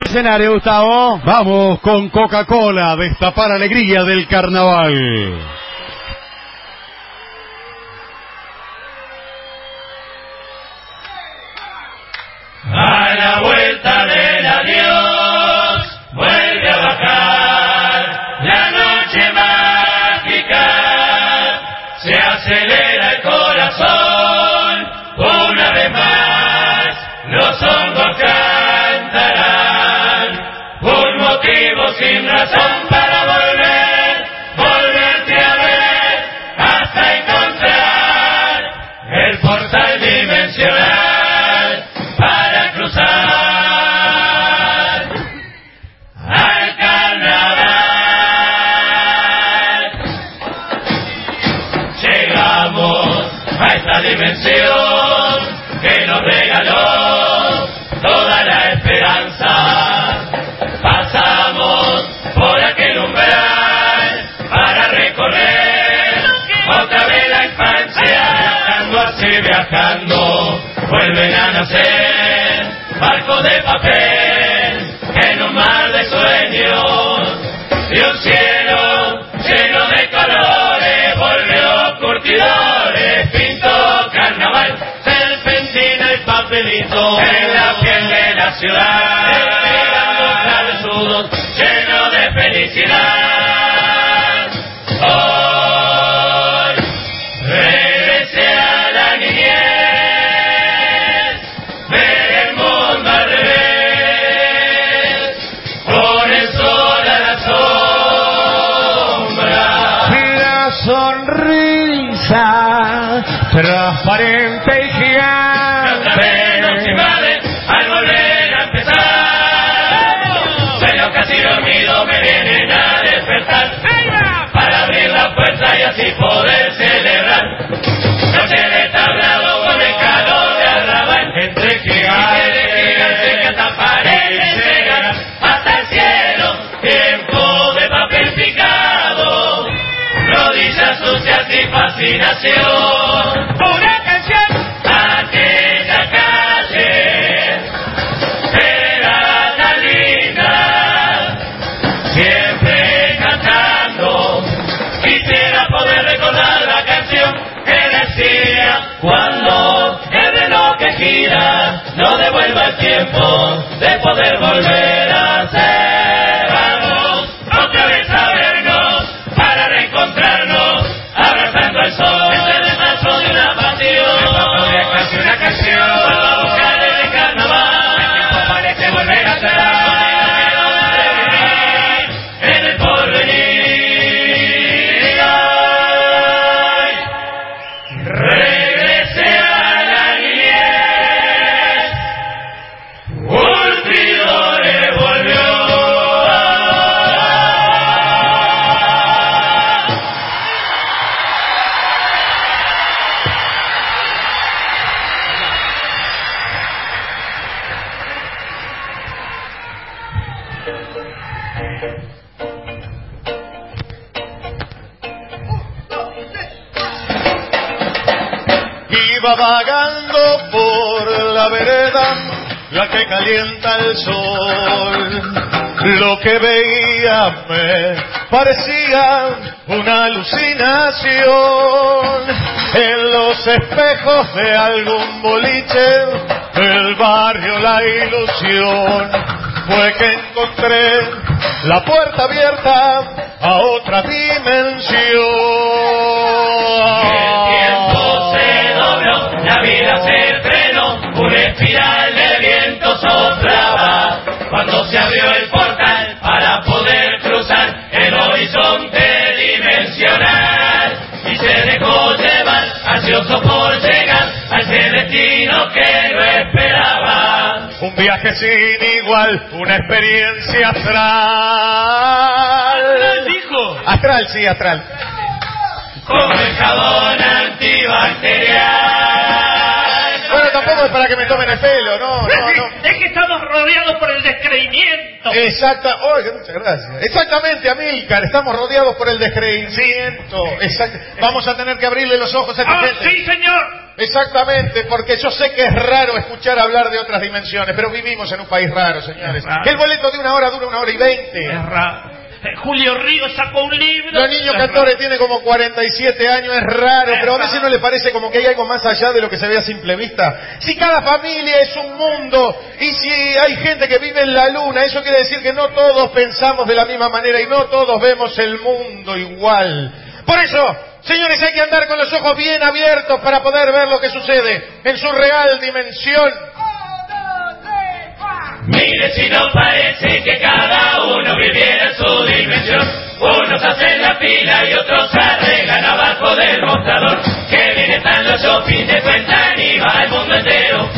Escenario, Gustavo. Vamos con Coca-Cola, destapar alegría del carnaval. Viajando vuelven a nacer. Barcos de papel en un mar de sueños. Y un cielo lleno de colores volvió curtidores pintó carnaval. Serpentina y papelito en la piel de la ciudad estirando cabezudos lleno de felicidad fascinación. Una canción. Aquella calle era tan linda, siempre cantando. Quisiera poder recordar la canción que decía cuando el reloj que gira no devuelva el tiempo de poder volver que calienta el sol. Lo que veía me parecía una alucinación. En los espejos de algún boliche del barrio La Ilusión fue que encontré la puerta abierta a otra dimensión. El tiempo se dobló, la vida se frenó, una espiral por llegar a ese destino que no esperaba. Un viaje sin igual, una experiencia astral. Astral, dijo. Astral, sí, astral. Con el jabón antibacterial. Tampoco es para que me tomen el pelo, no, no, no. Es que estamos rodeados por el descreimiento. Exacta, oiga, muchas gracias. Exactamente, Amílcar, estamos rodeados por el descreimiento. Exacto. Vamos a tener que abrirle los ojos a esta Ah, gente. sí, señor. Exactamente, porque yo sé que es raro escuchar hablar de otras dimensiones, pero vivimos en un país raro, señores. Que el boleto de una hora dura una hora y veinte. Es raro. Eh, Julio Río sacó un libro. Los niños Es cantores tiene como 47 años, es raro, pero a veces no le parece como que hay algo más allá de lo que se ve a simple vista. Si cada familia es un mundo y si hay gente que vive en la luna, eso quiere decir que no todos pensamos de la misma manera y no todos vemos el mundo igual. Por eso, señores, hay que andar con los ojos bien abiertos para poder ver lo que sucede en su real dimensión. Mire si no parece que cada uno viviera en su dimensión. Unos hacen la fila y otros arreglan abajo del mostrador. Que bien están los shopping de cuentan y va el mundo entero.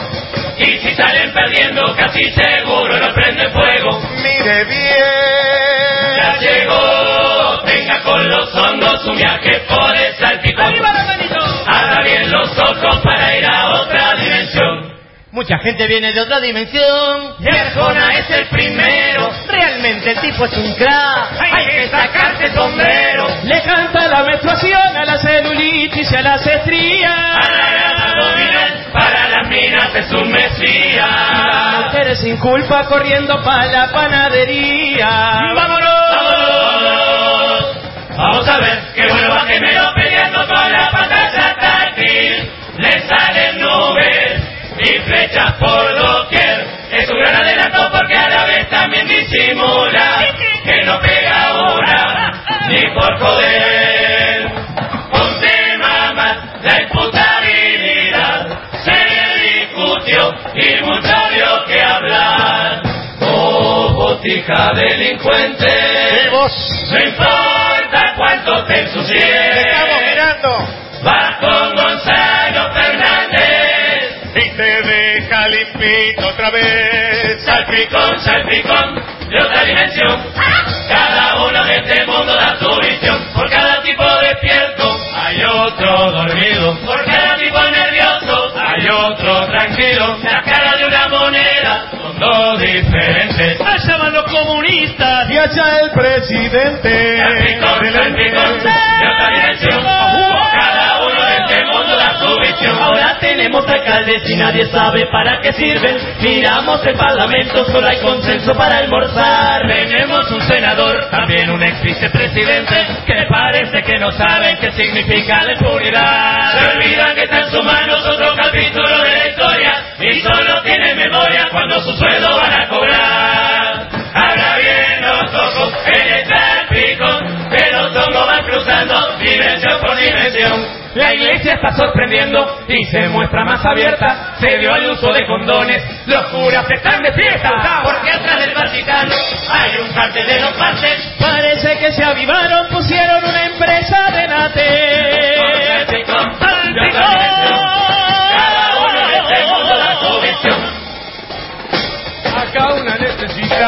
Y si salen perdiendo casi seguro no prenden fuego. Mire Ya bien. llegó, venga con los hongos un viaje por el salpicón. Mucha gente viene de otra dimensión. Y Arjona es el primero. Realmente el tipo es un crack. Hay que sacarse el sombrero. Le canta la menstruación a la celulitis y a las estrías. A la grasa abdominal, para las minas es un mesías. Mujeres sin culpa corriendo pa' la panadería. ¡Vámonos! ¡Vámonos! Vamos a ver qué bueno va con y flechas por doquier. Es un gran adelanto porque a la vez también disimula que no pega una ni por joder. Un tema más, la imputabilidad se discutió y mucho dio que hablar. Oh, botija delincuente. Y vos, No importa cuánto te te estamos ensucies, mirando. Otra vez. Salpicón, salpicón, de otra dimensión. Cada uno de este mundo da su visión. Por cada tipo despierto hay otro dormido. Por cada tipo nervioso hay otro tranquilo. La cara de una moneda son dos diferentes. Allá van los comunistas. Y allá el presidente. Salpicón, salpicón, de otra dimensión. Cada uno de este mundo Ahora tenemos alcaldes y nadie sabe para qué sirven. Miramos el parlamento, solo hay consenso para almorzar. Tenemos un senador, también un ex vicepresidente, que parece que no saben qué significa la impunidad. Se olvidan que está en sus manos otro capítulo de la historia y solo tienen memoria cuando su sueldo van a cobrar. Dimensión por dimensión. La iglesia está sorprendiendo y se muestra más abierta. Se dio al uso de condones. Los curas están de fiesta. Porque atrás del Vaticano hay un cartel de los pases. Parece que se avivaron, pusieron una empresa de nate.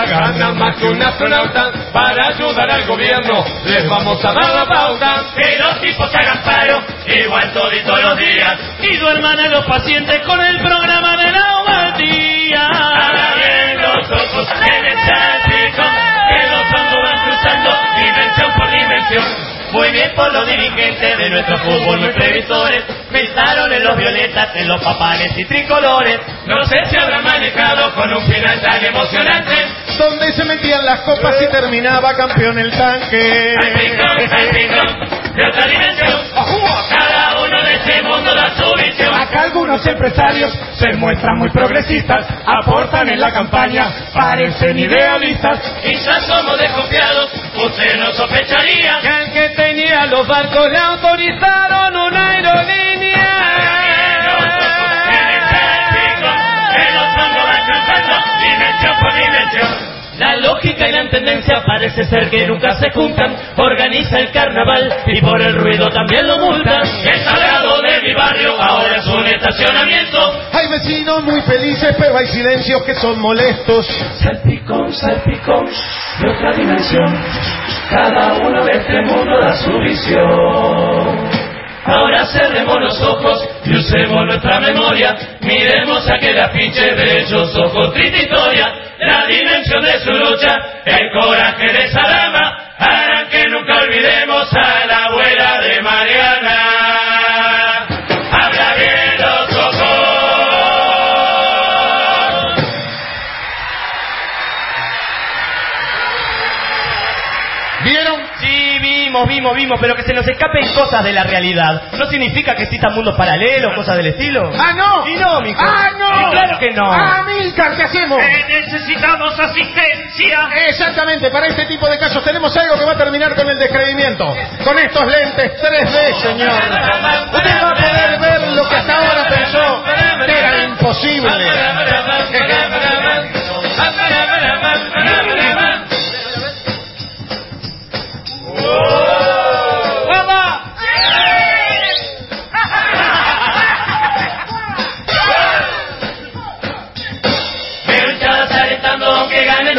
Gana más que un astronauta para ayudar al gobierno. Les vamos a dar la pauta. Que los tipos hagan paro, igual toditos los días. Y duerman a los pacientes con el programa de la humanidad. Abra bien los ojos en el salpicón, que los hongos van cruzando dimensión por dimensión. Muy bien por los dirigentes de nuestro fútbol, muy previsores. Pensaron en los violetas, en los papales y tricolores. No sé si habrán manejado con un final tan emocionante. Donde se metían las copas y terminaba campeón el tanque. Salpicón, salpicón, de otra dimensión. Cada uno de mundo da su visión. Acá algunos empresarios se muestran muy progresistas, aportan en la campaña, parecen idealistas. Quizás somos desconfiados, usted no sospecharía. Que al que tenía los barcos le autorizaron una aerolínea. Que los hongos van cruzando dimensión por dimensión. La lógica y la tendencia parece ser que nunca se juntan. Organiza el carnaval y por el ruido también lo multan. El sagrado de mi barrio ahora es un estacionamiento. Hay vecinos muy felices, pero hay silencios que son molestos. Salpicón, salpicón, de otra dimensión. Cada uno de este mundo da su visión. Ahora cerremos los ojos y usemos nuestra memoria. Miremos aquel afiche de hechos ojos, triste historia. La dimensión de su lucha, el pero que se nos escapen cosas de la realidad. No significa que existan mundos paralelos, cosas del estilo. ¡Ah, no! Y no, mijo. ¡Ah, no! Y claro que no. ¡Ah, Milcar, ¿qué hacemos? Eh, necesitamos asistencia. Exactamente, para este tipo de casos tenemos algo que va a terminar con el descreimiento. Con estos lentes 3D, señor. Usted va a poder ver lo que hasta ahora pensó que era imposible.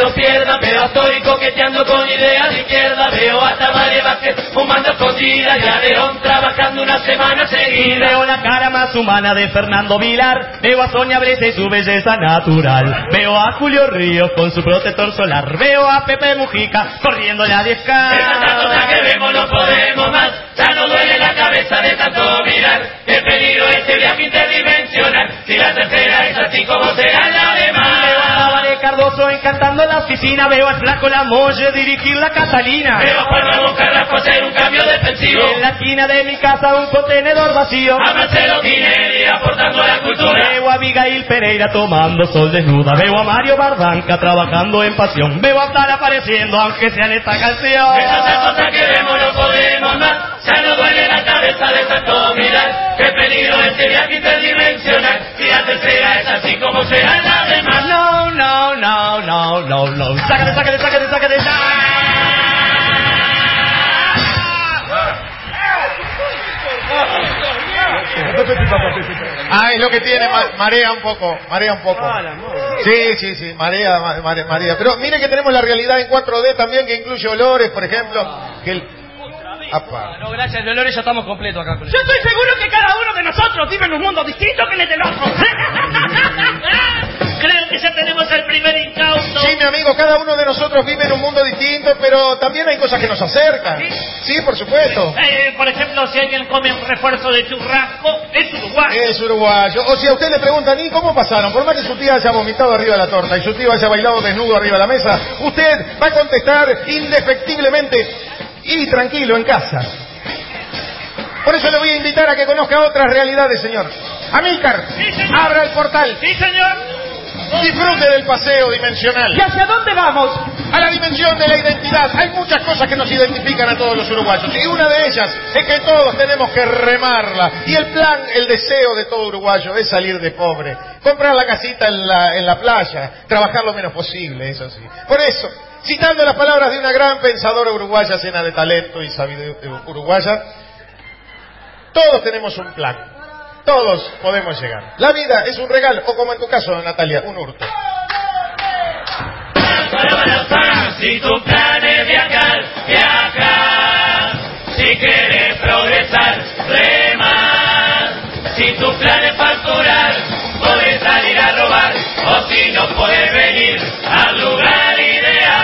No pierda Pero estoy coqueteando con ideas de izquierda Veo a Tamare Vázquez fumando escondida Y a León trabajando una semana seguida veo la cara más humana de Fernando Vilar. Veo a Sonia Brese y su belleza natural. Veo a Julio Ríos con su protector solar. Veo a Pepe Mujica corriendo la 10K. Esa cosa que vemos no podemos más Ya no duele la cabeza de tanto mirar Qué peligro este viaje interdimensional Si la tercera es así como será la demás Cardoso encantando la oficina. Veo al flaco Lamolle dirigir la Catalina. Veo a Juan Ramón Carrasco hacer un cambio defensivo En la esquina de mi casa un contenedor vacío. A Marcelo Tinelli aportando la cultura Veo a Abigail Pereira tomando sol desnuda. Veo a Mario Barranca trabajando en pasión. Veo a Sara apareciendo, aunque sea en esta canción. Esa cosa que vemos no podemos más Ya no duele la cabeza de tanto mirar Qué peligro este viaje interdimensional Si la tercera es así como será la demás No, no, no, no, no, no. Sácate, sácate, sácate, sácate. Ah, es lo que tiene, ma- marea un poco, marea un poco. Sí, sí, sí, marea, ma- marea, marea. Pero mire que tenemos la realidad en 4D también, que incluye olores, por ejemplo. Que el... Apa. No, gracias, Dolores, ya estamos completos acá. Yo estoy seguro que cada uno de nosotros vive en un mundo distinto que el del otro Creo que ya tenemos el primer incauto Sí, mi amigo, cada uno de nosotros vive en un mundo distinto, pero también hay cosas que nos acercan. Sí, por supuesto. Eh, por ejemplo, si alguien come un refuerzo de churrasco, es uruguayo. Es uruguayo. O si a usted le preguntan, ¿y cómo pasaron? Por más que su tía haya vomitado arriba de la torta y su tío haya bailado desnudo arriba de la mesa, usted va a contestar indefectiblemente y tranquilo en casa. Por eso le voy a invitar a que conozca otras realidades, señor. Sí, señor. abra el portal. Sí, señor. Disfrute del paseo dimensional. ¿Y hacia dónde vamos? A la dimensión de la identidad. Hay muchas cosas que nos identifican a todos los uruguayos. Y una de ellas es que todos tenemos que remarla. Y el plan, el deseo de todo uruguayo es salir de pobre. Comprar la casita en la, en la playa. Trabajar lo menos posible, eso sí. Por eso, citando las palabras de una gran pensadora uruguaya llena de talento y sabiduría uruguaya, todos tenemos un plan. Todos podemos llegar. La vida es un regalo, o como en tu caso, Natalia, un hurto. Si tu plan es viajar, viajar. Si quieres progresar, remar. Si tu plan al lugar ideal.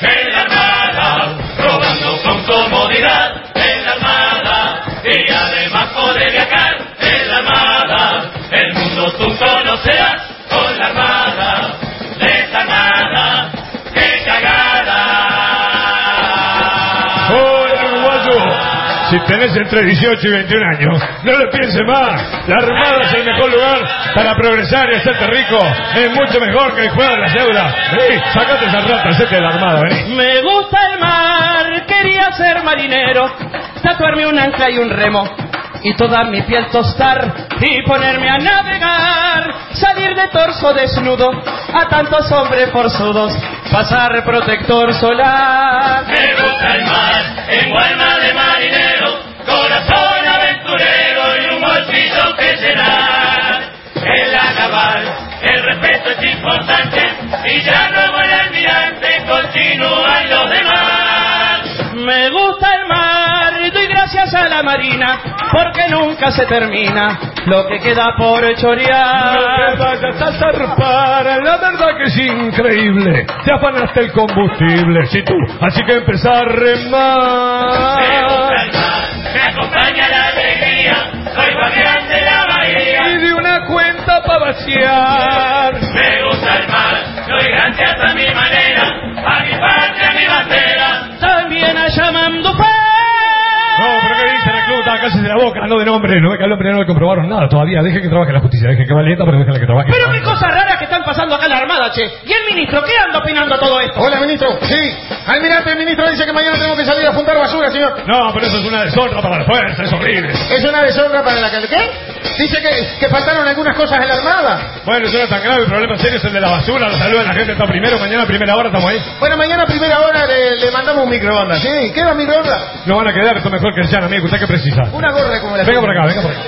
En la armada, robando con comodidad. En la armada, y además poder viajar. En la armada, el mundo tú conocerás. Si tenés entre 18 y 21 años, no lo pienses más. La Armada es el mejor lugar para progresar y hacerte rico. Es mucho mejor que el juego de la. Vení, sacate esa rata, hacete de la Armada, vení. Me gusta el mar, quería ser marinero, tatuarme un ancla y un remo y toda mi piel tostar y ponerme a navegar, salir de torso desnudo a tantos hombres forzudos, pasar protector solar. Me gusta el mar, tengo alma de marinero, corazón aventurero y un bolsillo que llenar. En la naval, el respeto es importante y ya luego el almirante continúan los demás. Me gusta el mar y doy gracias a la marina porque nunca se termina lo que queda por chorear. vayas a zarpar, la verdad que es increíble. Te afanaste el combustible, si tú. Así que empezar a Me gusta el remar. mar, me acompaña la alegría, soy guardián de la bahía. Y de una cuenta para vaciar. Me gusta el mar, doy gracias a mi manera, a mi patria, a mi bandera. También a llamando fe. No, casi de la boca, no de nombre. No ve que al hombre no le comprobaron nada todavía. Deje que trabaje la justicia. Deje que valienta, pero déjale que trabaje. Pero qué cosas raras que están pasando acá en la Armada, che. ¿Y el ministro qué anda opinando todo esto? Hola, ministro. Sí. Almirante, el ministro dice que mañana tenemos que salir a juntar basura, señor. No, pero eso es una deshonra para la fuerza, es horrible. Es una deshonra para la que... ¿Qué? Dice que, que faltaron algunas cosas en la Armada. Bueno, eso no es tan grave, el problema serio es el de la basura, la salud de la gente está primero, mañana a primera hora estamos ahí. Bueno, mañana a primera hora le, le mandamos un microondas. ¿Sí? ¿Queda microondas? No van a quedar, esto mejor que el llano, amigo, ¿usted qué precisa? Una gorra como la Venga por acá, venga por acá.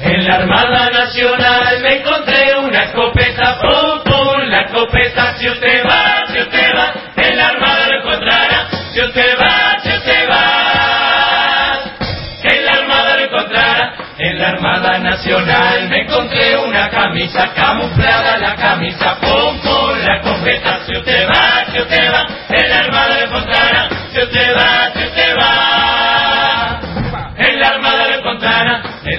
En la Armada Nacional me encontré una escopeta, pum pum, la escopeta, si usted va, si usted va, en la Armada lo encontrará, si usted va, si usted va, en la Armada lo encontrará, en la Armada Nacional me encontré una camisa camuflada, la camisa, pum pum, la escopeta, si usted va, si usted va, en la Armada lo encontrará, si usted va, si usted va,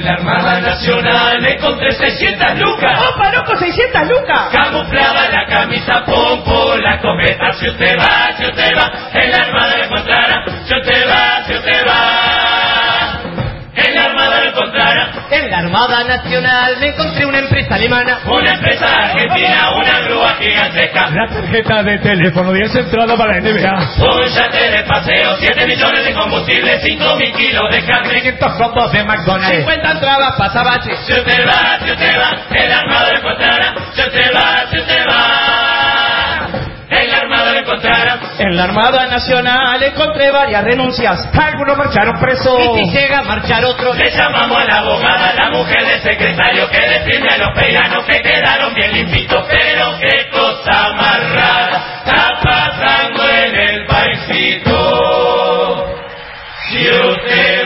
la Armada Nacional me encontré 600 lucas. ¡Opa, loco, 600 lucas! Camuflada la camisa, pum, la cometa, si usted va, si usted va, en la armada encontrará, si usted va, si usted va, En la Armada Nacional me encontré una empresa alemana. una empresa argentina, una grúa gigantesca, La tarjeta de teléfono, 10 entradas para la NBA. un yate de paseo, 7 millones de combustible, 5 mil kilos de carne, 500 combos de McDonald's. 50 entradas, pasabache. si usted va, si usted va, en la armada lo encontrará, si usted va, si usted va, En la Armada Nacional encontré varias renuncias. Algunos marcharon presos. Y si llega a marchar otro, Le llamamos a la abogada, la mujer del secretario que defiende a los peiranos que quedaron bien limpitos. Pero qué cosa más rara está pasando en el paisito. Si usted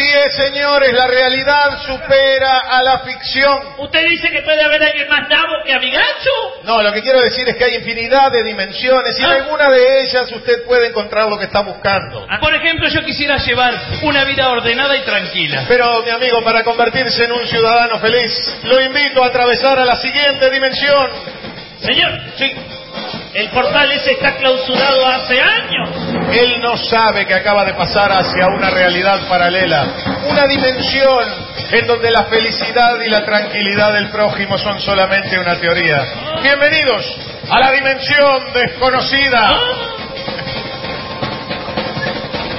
Así es, señores, la realidad supera a la ficción. ¿Usted dice que puede haber alguien más nabo que amigacho? No, lo que quiero decir es que hay infinidad de dimensiones y en Ah. alguna de ellas usted puede encontrar lo que está buscando. Por ejemplo, yo quisiera llevar una vida ordenada y tranquila. Pero, mi amigo, para convertirse en un ciudadano feliz, lo invito a atravesar a la siguiente dimensión. Señor, sí. El portal ese está clausurado hace años. Él no sabe que acaba de pasar hacia una realidad paralela, una dimensión en donde la felicidad y la tranquilidad del prójimo son solamente una teoría. Bienvenidos a la dimensión desconocida.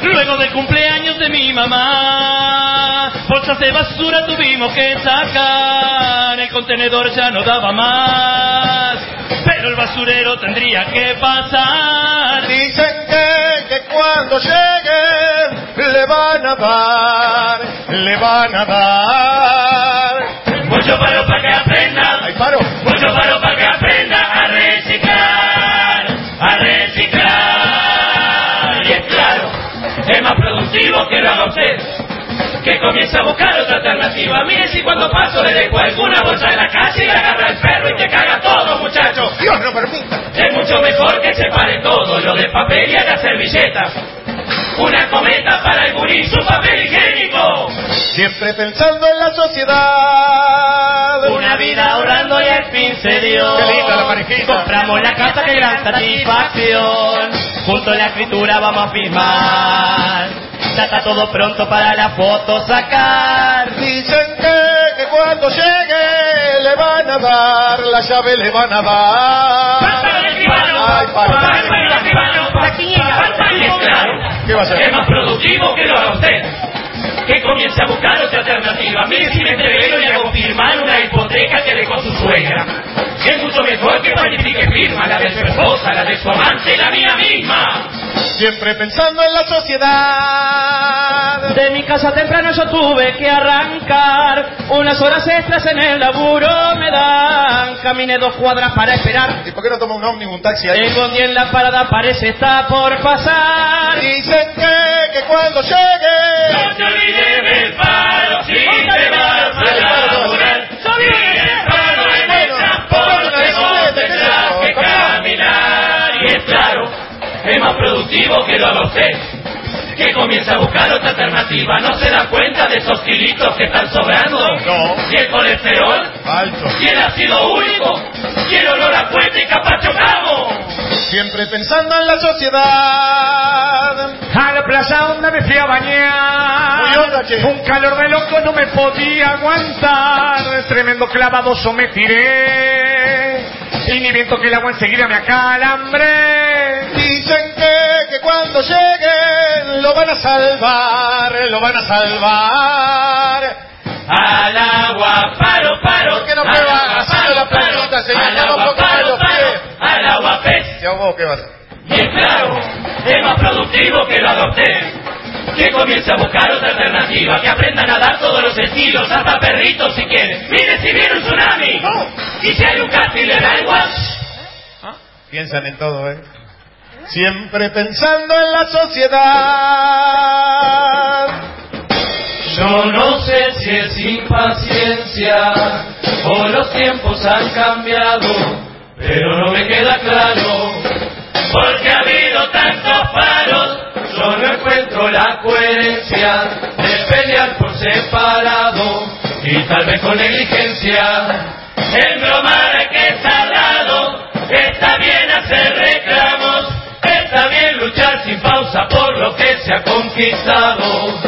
Luego del cumpleaños de mi mamá, bolsas de basura tuvimos que sacar. El contenedor ya no daba más, pero el basurero tendría que pasar. Dicen que, que cuando llegue le van a dar, le van a dar. Mucho paro para que aprenda. Ay, paro. Mucho paro para que aprenda a reciclar, a reciclar. Productivo que lo haga usted. Que comience a buscar otra alternativa. Mire si cuando paso le dejo alguna bolsa en la casa y le agarra el perro y te caga todo, muchacho. Dios no permita. Es mucho mejor que separe todo, lo de papel y haga servilletas. Una cometa para el gurí, su papel higiénico. Siempre pensando en la sociedad. Una vida ahorrando y al fin se dio. Qué linda la parejita. Compramos la casa, qué gran satisfacción. Junto a la escritura vamos a firmar. Ya está todo pronto para la foto sacar. Dicen que, que cuando llegue le van a dar, la llave le van a dar. Ay, para. Y es claro, ¿Qué va a hacer? es más productivo que lo haga usted. Que comience a buscar otra alternativa. Mire si me entrevero y hago firmar una hipoteca que dejó su suegra. Que es mucho mejor que planifique firma, la de su esposa, la de su amante, la mía misma. Siempre pensando en la sociedad. De mi casa temprano yo tuve que arrancar. Unas horas extras en el laburo me dan. Caminé dos cuadras para esperar. ¿Y por qué no toma un ómnibus, un taxi ahí? Bondi en la parada parece está por pasar. Dicen que, que cuando llegue. No te olvides del paro si te vas a que lo haga usted. Que comience a buscar otra alternativa. ¿No se da cuenta de esos kilitos que están sobrando? No. ¿Y el colesterol? Alto. ¿Y el ácido úrico? ¿Y el olor a puente y cabo? Siempre pensando en la sociedad. A la plaza donde me fui a bañar. Muy. Un calor de loco no me podía aguantar. Tremendo clavadoso me tiré. Y ni viento que el agua enseguida me acalambré. Dicen que, que cuando lleguen lo van a salvar, lo van a salvar. Al agua, paro, paro. ¿Por qué no Al prueba agua, haciendo la paro, plantita, señor? Al agua, paro, los paro. Al agua, pez. ¿Y a vos qué va a hacer? Y es claro, es más productivo que lo usted. Que comience a buscar otra alternativa, que aprenda a nadar todos los estilos, hasta perritos si quiere. Mire si viene un tsunami. Y si hay un casting le da igual. Piensan en todo, ¿eh? Siempre pensando en la sociedad. Yo no sé si es impaciencia o los tiempos han cambiado, pero no me queda claro. Porque ha habido tantos paros. Yo no encuentro la coherencia de pelear por separado y tal vez con negligencia. En bromar que estar dado. Está bien hacer reclamos. Está bien luchar sin pausa por lo que se ha conquistado.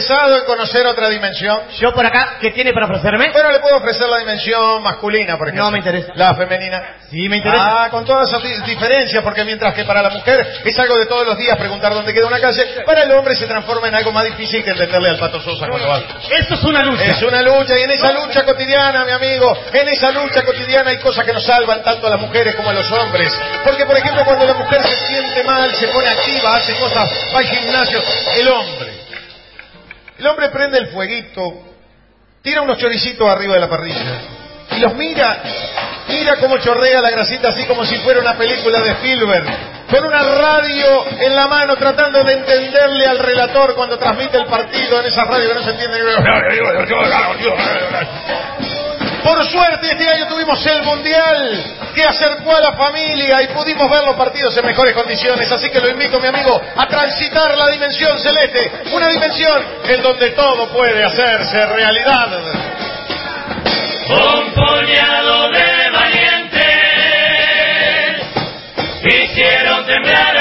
Interesado en conocer otra dimensión? Yo por acá, ¿qué tiene para ofrecerme? Bueno, le puedo ofrecer la dimensión masculina, por ejemplo. No me interesa. La femenina. Sí, me interesa. Ah, con todas esas di- diferencias, porque mientras que para la mujer es algo de todos los días preguntar dónde queda una calle, para el hombre se transforma en algo más difícil que entenderle al pato Sosa cuando va. Esto es una lucha. Es una lucha y en esa lucha cotidiana, mi amigo, en esa lucha cotidiana hay cosas que nos salvan tanto a las mujeres como a los hombres. Porque, por ejemplo, cuando la mujer se siente mal, se pone activa, hace cosas, va al gimnasio, el hombre. El hombre prende el fueguito, tira unos choricitos arriba de la parrilla y los mira, mira cómo chorrea la grasita así como si fuera una película de Spielberg, con una radio en la mano tratando de entenderle al relator cuando transmite el partido en esa radio que no se entiende. Por suerte este año tuvimos el Mundial que acercó a la familia y pudimos ver los partidos en mejores condiciones. Así que lo invito, mi amigo, a transitar la dimensión celeste. Una dimensión en donde todo puede hacerse realidad. Un puñado de valientes hicieron temblar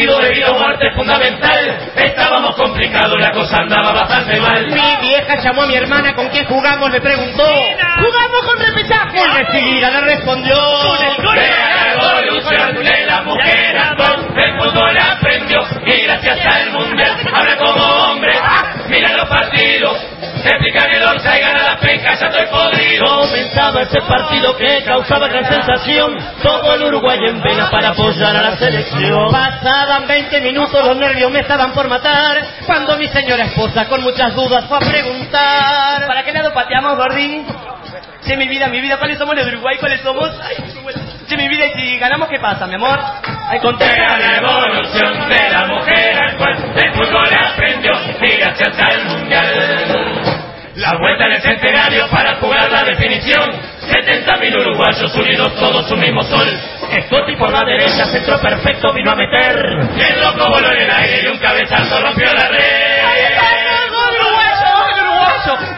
partido de vida o muerte fundamental. Estábamos complicados, la cosa andaba bastante mal. Mi vieja llamó a mi hermana con quién jugamos, le preguntó. ¡Jugamos con repechaje! Enseguida le respondió. Vea la evolución de la mujer actual. El fútbol Comenzaba ese partido que causaba gran sensación. Todo el Uruguay en vena para apoyar a la selección. Pasaban 20 minutos, los nervios me estaban por matar. Cuando mi señora esposa, con muchas dudas, fue a preguntar: ¿Para qué lado pateamos, Gordi? Che, mi vida, mi vida, ¿cuáles somos los de Uruguay? ¿Cuáles somos? Ay, che, mi vida, y si ganamos, ¿qué pasa, mi amor? Ay, la evolución de la mujer actual. El fútbol aprendió y gracias al mundial. La vuelta en el centenario para jugar la definición. 70.000 uruguayos unidos todos un mismo sol. Scotty por la derecha, centro perfecto, vino a meter. Loco voló en el aire y un cabezazo rompió la red.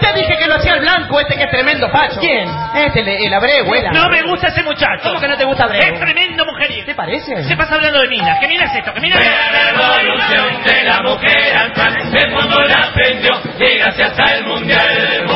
Te dije que lo hacía el blanco, este que es tremendo facho. ¿Quién? Este, el, el Abreu, el No me gusta ese muchacho. ¿Cómo que no te gusta Abreu? Es tremendo mujeriego. ¿Te parece? Se pasa hablando de minas. ¿Qué minas es esto? ¿Qué minas es la evolución de la mujer actual. El mundo la aprendió y gracias al mundial.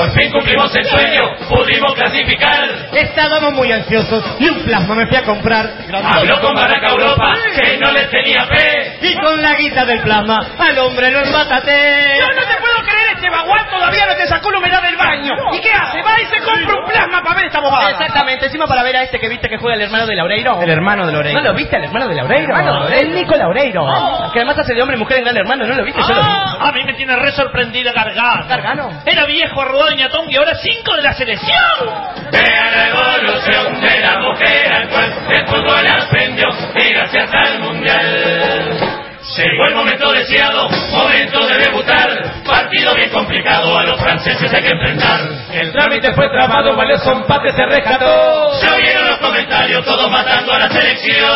Por fin cumplimos el sueño, pudimos clasificar. Estábamos muy ansiosos y un plasma me fui a comprar. Habló con Barack Europa, que no les tenía fe. Y con la guita del plasma, al hombre lo embataté. Yo no te puedo creer, este bagual todavía no te sacó la humedad del baño. ¿Y qué hace? Va y se compra un plasma para ver esta bobada. Exactamente, encima para ver a este que viste que juega el hermano de Laureiro. El hermano de Loreiro. ¿No lo viste, el hermano de Laureiro? Hermano de Laureiro. El Nico Laureiro. Que además hace de hombre y mujer en Gran Hermano, ¿no lo viste? Yo lo vi. Ah, a mí me tiene re sorprendida Gargano. ¿Gargano? Era viejo, arrugado y ñatón y ahora cinco de la selección. Vea la evolución de la mujer actual. El fútbol y gracias al mundial. Llegó el momento deseado, momento de debutar. Partido bien complicado, a los franceses hay que enfrentar. El trámite fue trabado, valioso empate se rescató. Ya vieron los comentarios, todos matando a la selección.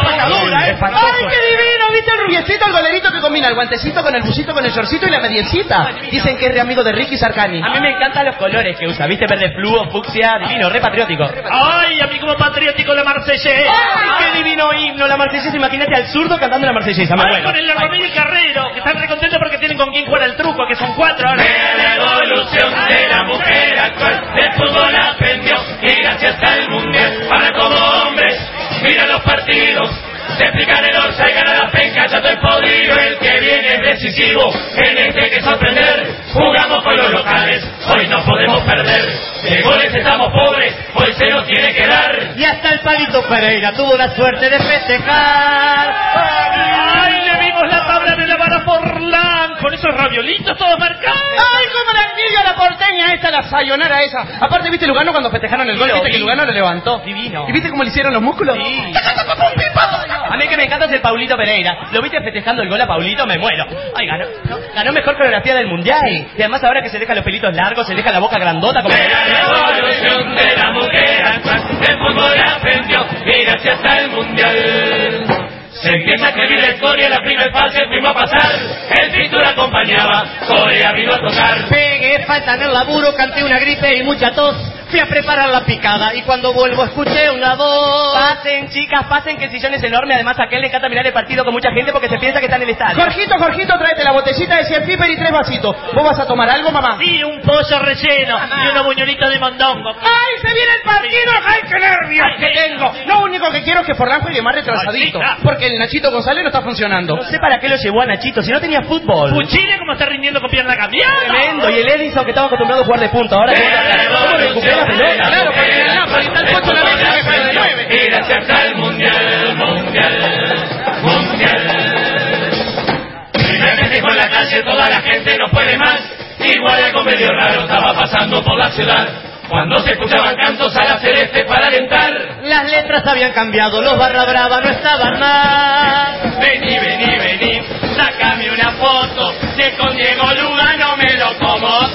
Picadura, ¿eh? ¡Ay, qué divino! ¿Viste el rubiecito, el golerito que combina el guantecito con el busito, con el shortcito y la mediecita? Dicen que es re amigo de Ricky Sarcani. A mí me encantan los colores que usa. ¿Viste? Verde fluo, fucsia, divino, re patriótico. Ay, a mí como patriótico la Marsellesa. ¡Ay, qué divino himno! La marsellesa, imagínate al zurdo cantando la marsellesa. Ay, muero. con el Ramírez y Carrero, que están re contentos porque tienen con quién jugar el truco, que son cuatro ahora. Vea la evolución de la mujer actual. El fútbol aprendió y gracias al mundial. Ahora como hombres, mira los partidos. Se explican el orza y gana la penca, ya estoy podrido. El que viene es decisivo, en este hay que sorprender. Jugamos con los locales, hoy no podemos perder. De goles estamos pobres, hoy se nos tiene que dar. Y hasta el palito Pereira tuvo la suerte de festejar. Ay, le vimos la tabla de la vara Forlán, con esos raviolitos todos marcados. ¡Ay, cómo la la porteña esta, la sayonara esa! Aparte, ¿viste Lugano cuando festejaron el gol? ¿Viste vi. que Lugano lo levantó? Divino. ¿Y viste cómo le hicieron los músculos? Sí. A mí que me encanta es el Paulito Pereira. ¿Lo viste festejando el gol a Paulito? Me muero. Ay, ganó, no, ganó mejor coreografía del mundial. Y además ahora que se deja los pelitos largos, se deja la boca grandota como... Vea la evolución de la mujer actual. El fútbol aprendió y gracias al mundial. Se empieza a escribir la historia, la primera fase fuimos a pasar. El pintura acompañaba, Corea vino a tocar. Pegué falta en el laburo, canté una gripe y mucha tos. Fui a preparar la picada y cuando vuelvo escuché una voz. Pasen, chicas, pasen, que el sillón es enorme. Además, a aquel le encanta mirar el partido con mucha gente porque se piensa que está en el estadio. Jorgito, Jorgito, tráete la botellita de cien piper y tres vasitos. ¿Vos vas a tomar algo, mamá? Sí, un pollo relleno y una buñolita de mondongo. ¡Ay, se viene el partido! ¡Ay, qué nervios que tengo! Lo único que quiero es que Forlán juegue más retrasadito. Ay, sí, claro. Porque el Nachito González no está funcionando. No sé para qué lo llevó a Nachito, si no tenía fútbol. Puchile como está rindiendo con pierna cambiada. Tremendo. Y el Edison que estaba acostumbrado a jugar de punta. Ahora ¿Cómo recupera la pelota? Claro, porque el Napoli está el la vez que juega de nueve. Y gracias al mundial, mundial, mundial. Primer festejo en la calle, toda la gente no puede más. Igual algo medio raro estaba pasando por la ciudad. Cuando se escuchaban cantos a la celeste para alentar. Las letras habían cambiado, los barra brava no estaban más. Vení, vení, vení, sácame una foto. Si es con Diego Lugano me lo como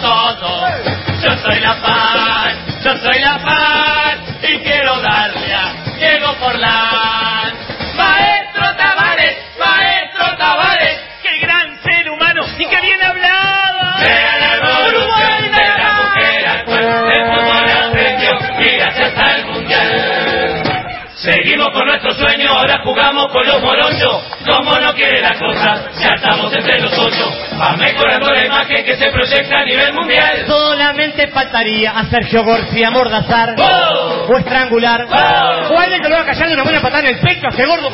Seguimos con nuestro sueño, ahora jugamos con los morochos. Como no quiere la cosa, ya estamos entre los ocho. Va mejorando la imagen que se proyecta a nivel mundial. Solamente faltaría a Sergio García mordazar ¡Oh! o estrangular ¡Oh! o alguien que lo haga callar de una buena patada en el pecho a ese gordo.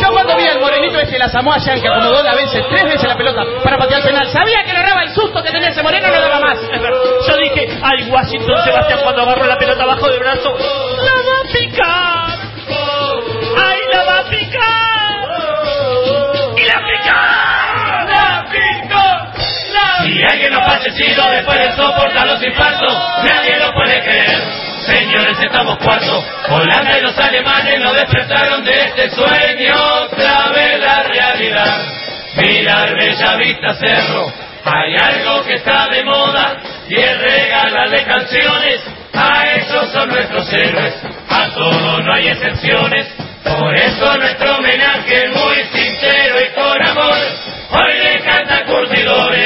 Yo cuando vi al morenito ese la Samoa Yang que acomodó la vence tres veces la pelota para patear penal, sabía que le daba el susto que tenía ese moreno no daba más. Yo dije, ay, Washington Sebastián cuando agarró la pelota abajo del brazo, Si alguien no fallecido después de soportar los infartos, nadie lo puede creer. Señores, estamos cuatro. Holanda y los alemanes nos despertaron de este sueño. Otra vez la realidad. Mirar Bella Vista Cerro. Hay algo que está de moda y es regalarle canciones. A esos son nuestros héroes. A todos no hay excepciones. Por eso nuestro homenaje es muy sincero y con amor. Hoy le canta Curtidores.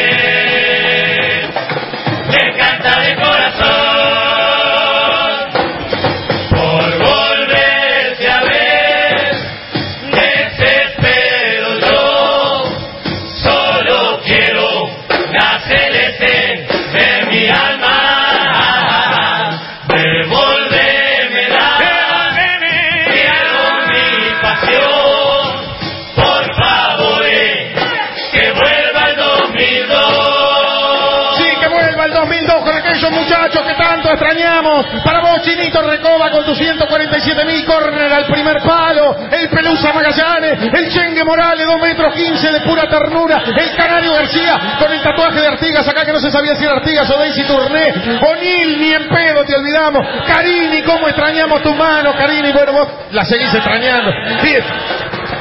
Metros 15 de pura ternura. El Canario García, con el tatuaje de Artigas, acá que no se sabía si era Artigas o Daisy Tourné. O'Neill, ni en pedo te olvidamos. Carini, cómo extrañamos tu mano, Carini. Bueno, vos la seguís extrañando. Bien.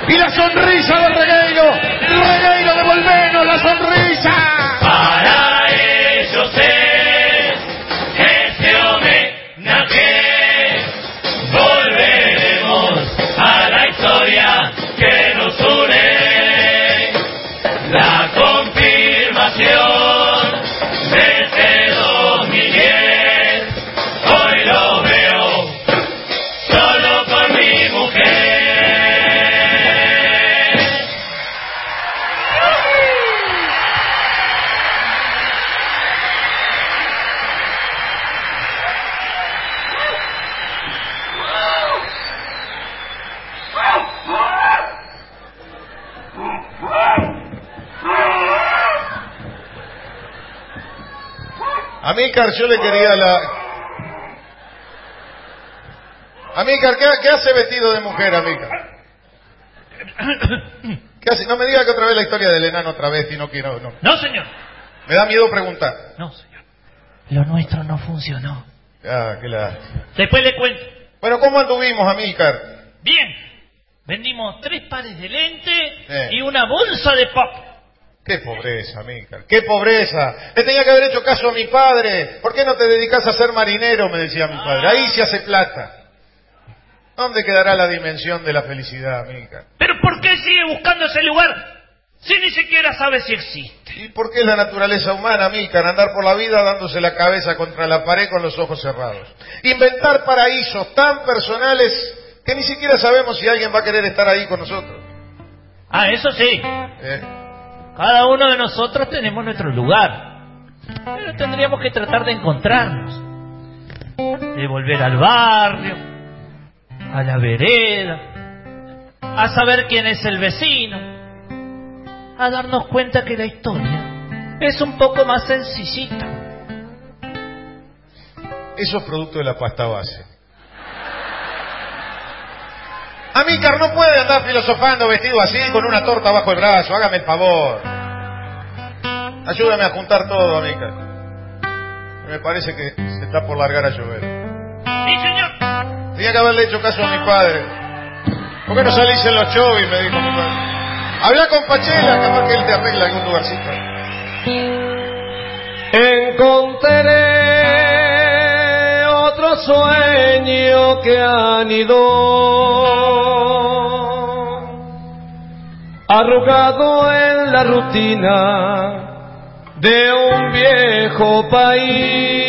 Y la sonrisa del Regueiro. Regueiro, devolvenos la sonrisa. Para Amícar, yo le quería la... Amícar, ¿qué, qué hace vestido de mujer, Amícar? ¿Qué hace? No me diga que otra vez la historia del enano otra vez y no quiero... No. No, señor. Me da miedo preguntar. No, señor. Lo nuestro no funcionó. Ah, qué la... Después le cuento. Bueno, ¿cómo anduvimos, Amícar? Bien. Vendimos tres pares de lentes y una bolsa de pop. Qué pobreza, Amícar, qué pobreza. Le tenía que haber hecho caso a mi padre. ¿Por qué no te dedicas a ser marinero? Me decía mi padre. Ahí se hace plata. ¿Dónde quedará la dimensión de la felicidad, Amícar? ¿Pero por qué sigue buscando ese lugar si ni siquiera sabe si existe? ¿Y por qué es la naturaleza humana, Amícar, andar por la vida dándose la cabeza contra la pared con los ojos cerrados? Inventar paraísos tan personales que ni siquiera sabemos si alguien va a querer estar ahí con nosotros. Ah, eso sí. ¿eh? Cada uno de nosotros tenemos nuestro lugar. Pero tendríamos que tratar de encontrarnos. De volver al barrio, a la vereda, a saber quién es el vecino, a darnos cuenta que la historia es un poco más sencillita. Eso es producto de la pasta base. Amícar no puede andar filosofando vestido así con una torta bajo el brazo, hágame el favor. Ayúdame a juntar todo, Amícar. Me parece que se está por largar a llover. Sí, señor. Tenía que haberle hecho caso a mi padre. ¿Por qué no salís en los chovis? Me dijo mi padre. Habla con Pachela, capaz que él te arregla algún lugarcito. Encontré otro sueño que anidó arrugado en la rutina de un viejo país.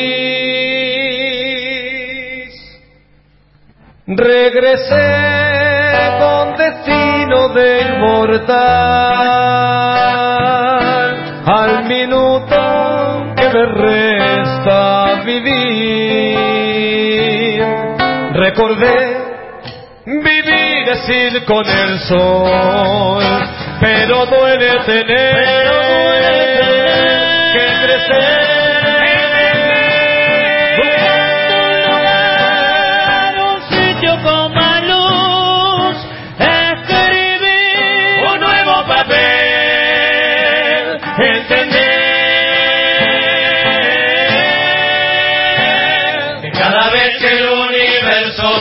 Regresé con destino de inmortal. Al minuto que me recordé vivir ir con el sol, pero duele tener que crecer.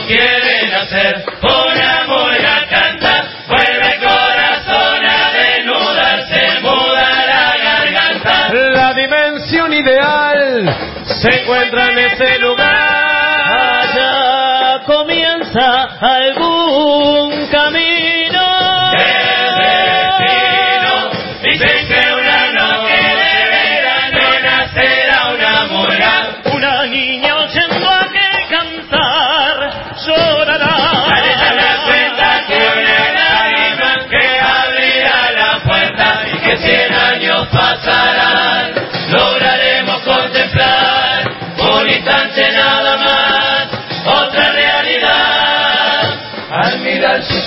Universo quiere nacer, una muela canta, vuelve el corazón a desnudarse, muda la garganta. La dimensión ideal se encuentra en ese lugar. allá comienza algún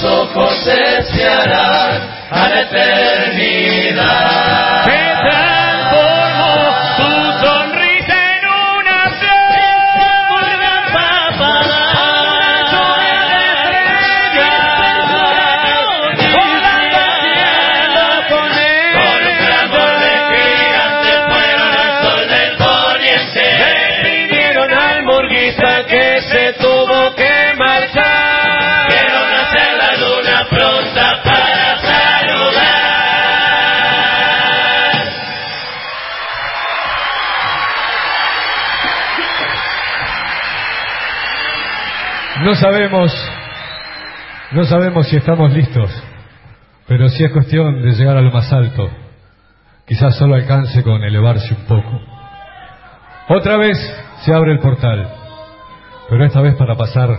ojos desearán a la eternidad. No sabemos, no sabemos si estamos listos, pero si es cuestión de llegar a lo más alto, quizás solo alcance con elevarse un poco. Otra vez se abre el portal, pero esta vez para pasar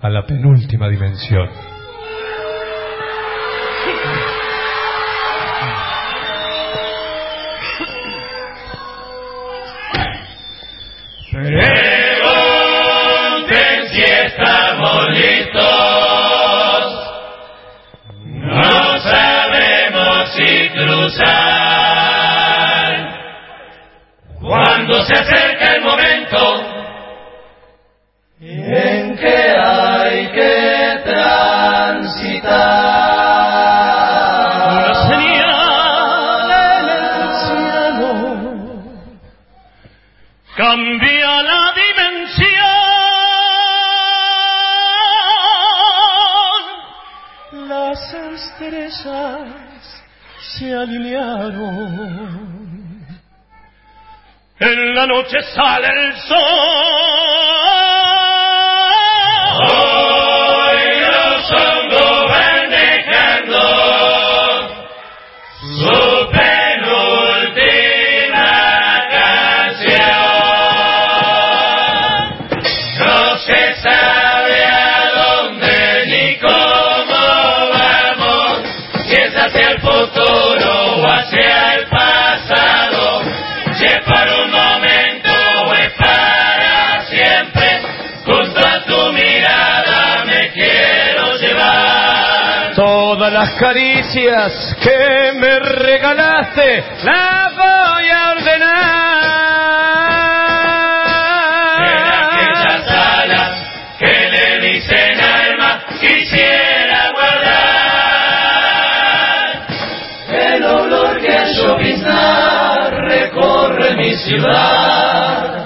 a la penúltima dimensión. Pregunten cruzar. Cuando se acerca el momento en que hay que transitar. En la noche sale el sol. Las caricias que me regalaste las voy a En aquellas ordenar. alas que le dicen alma quisiera guardar el olor que al lloviznar recorre mi ciudad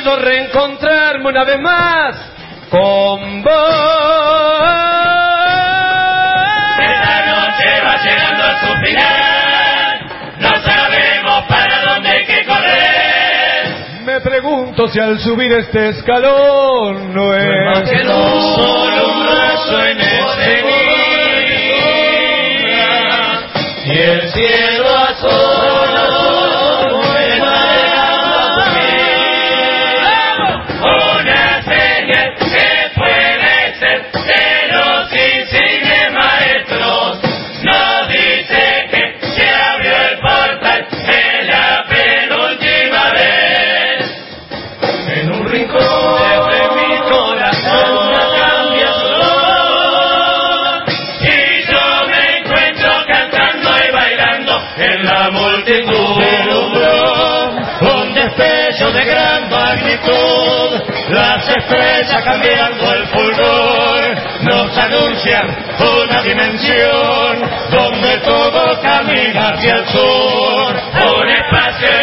sido reencontrarme una vez más con vos. Esta noche va llegando a su final, no sabemos para dónde correr. Me pregunto si al subir este escalón no es más que solo un brazo en este y el cielo. multitud alumbró con destello de gran magnitud. Las estrellas cambiando el fulgor nos anuncian una dimensión donde todo camina hacia el sur. Un espacio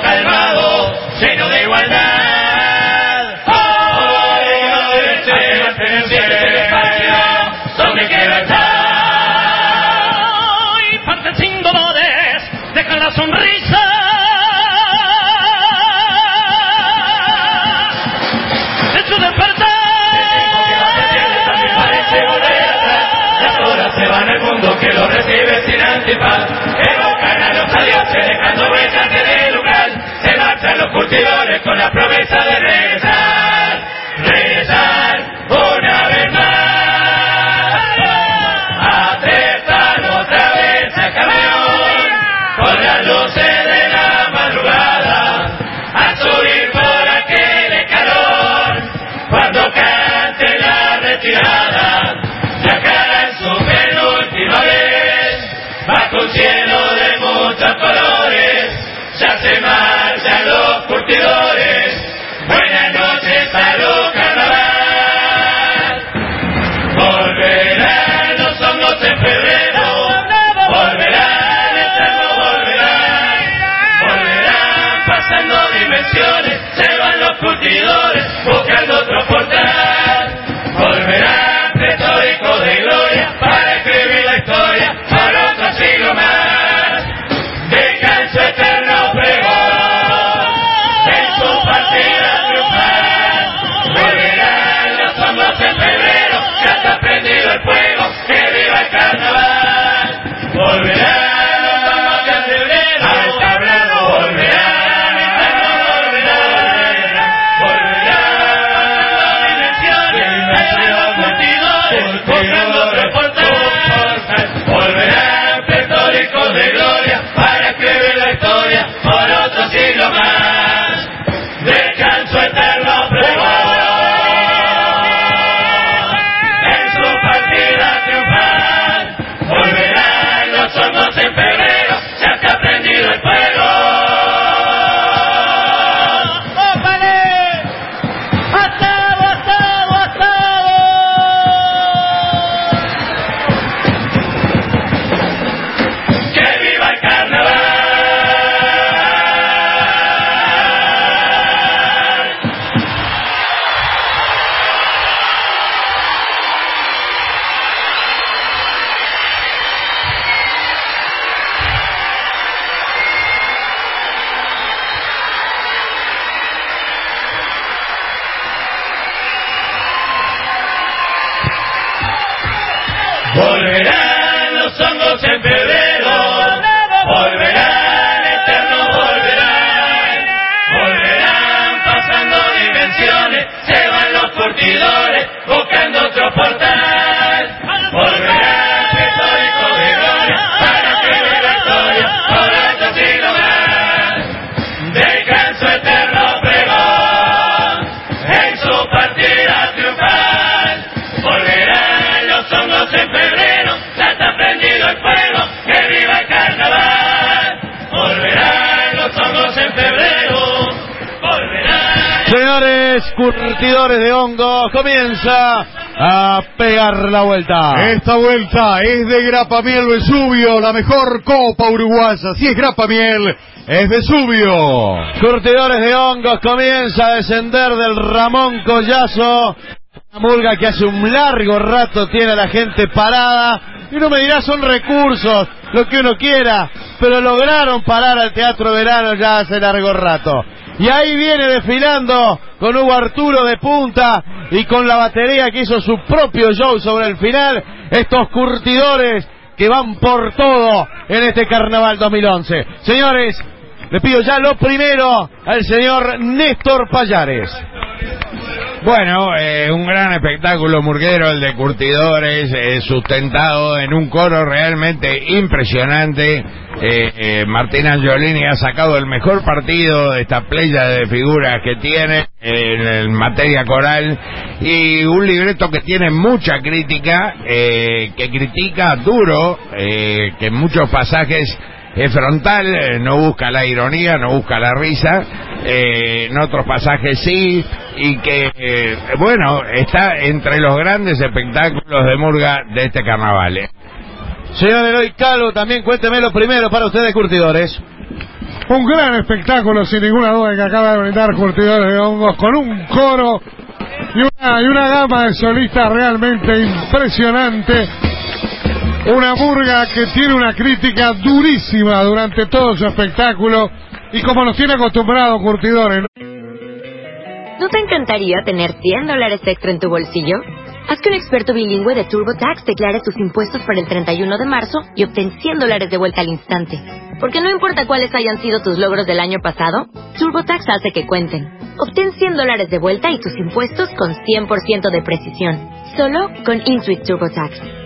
calma. Buenas noches a los carnaval. Volverán los hongos en febrero, volverán, eterno volverán, volverán pasando dimensiones. Volverán los hongos en febrero, volverán eterno, volverán, volverán pasando dimensiones, se van los curtidores buscando otro portal. Curtidores de hongos, comienza a pegar la vuelta. Esta vuelta es de Grapa Miel Vesubio, la mejor copa uruguaya. Si es Grapa Miel, es Vesubio. Curtidores de hongos comienza a descender del Ramón Collazo. Una murga que hace un largo rato tiene a la gente parada. Y uno me dirá, son recursos, lo que uno quiera. Pero lograron parar al Teatro Verano ya hace largo rato. Y ahí viene desfilando con Hugo Arturo de punta y con la batería que hizo su propio show sobre el final. Estos curtidores que van por todo en este Carnaval 2011. Señores, le pido ya lo primero al señor Néstor Payares. Bueno, eh, un gran espectáculo murguero, el de Curtidores, eh, sustentado en un coro realmente impresionante. Eh, eh, Martín Angiolini ha sacado el mejor partido de esta playa de figuras que tiene en, en materia coral y un libreto que tiene mucha crítica, eh, que critica duro, eh, que en muchos pasajes es frontal, eh, no busca la ironía, no busca la risa, eh, en otros pasajes sí, y que, eh, bueno, está entre los grandes espectáculos de Murga de este carnaval. eh. Señor Eloy Calvo, también cuénteme lo primero para ustedes, curtidores. Un gran espectáculo, sin ninguna duda, que acaba de brindar Curtidores de Hongos, con un coro y una, y una gama de solistas realmente impresionante. Una murga que tiene una crítica durísima durante todo su espectáculo y como nos tiene acostumbrados Curtidores. ¿no? ¿No te encantaría tener 100 dólares extra en tu bolsillo? Haz que un experto bilingüe de TurboTax declare tus impuestos para el 31 de marzo y obtén 100 dólares de vuelta al instante. Porque no importa cuáles hayan sido tus logros del año pasado, TurboTax hace que cuenten. Obtén 100 dólares de vuelta y tus impuestos con 100% de precisión. Solo con Intuit TurboTax.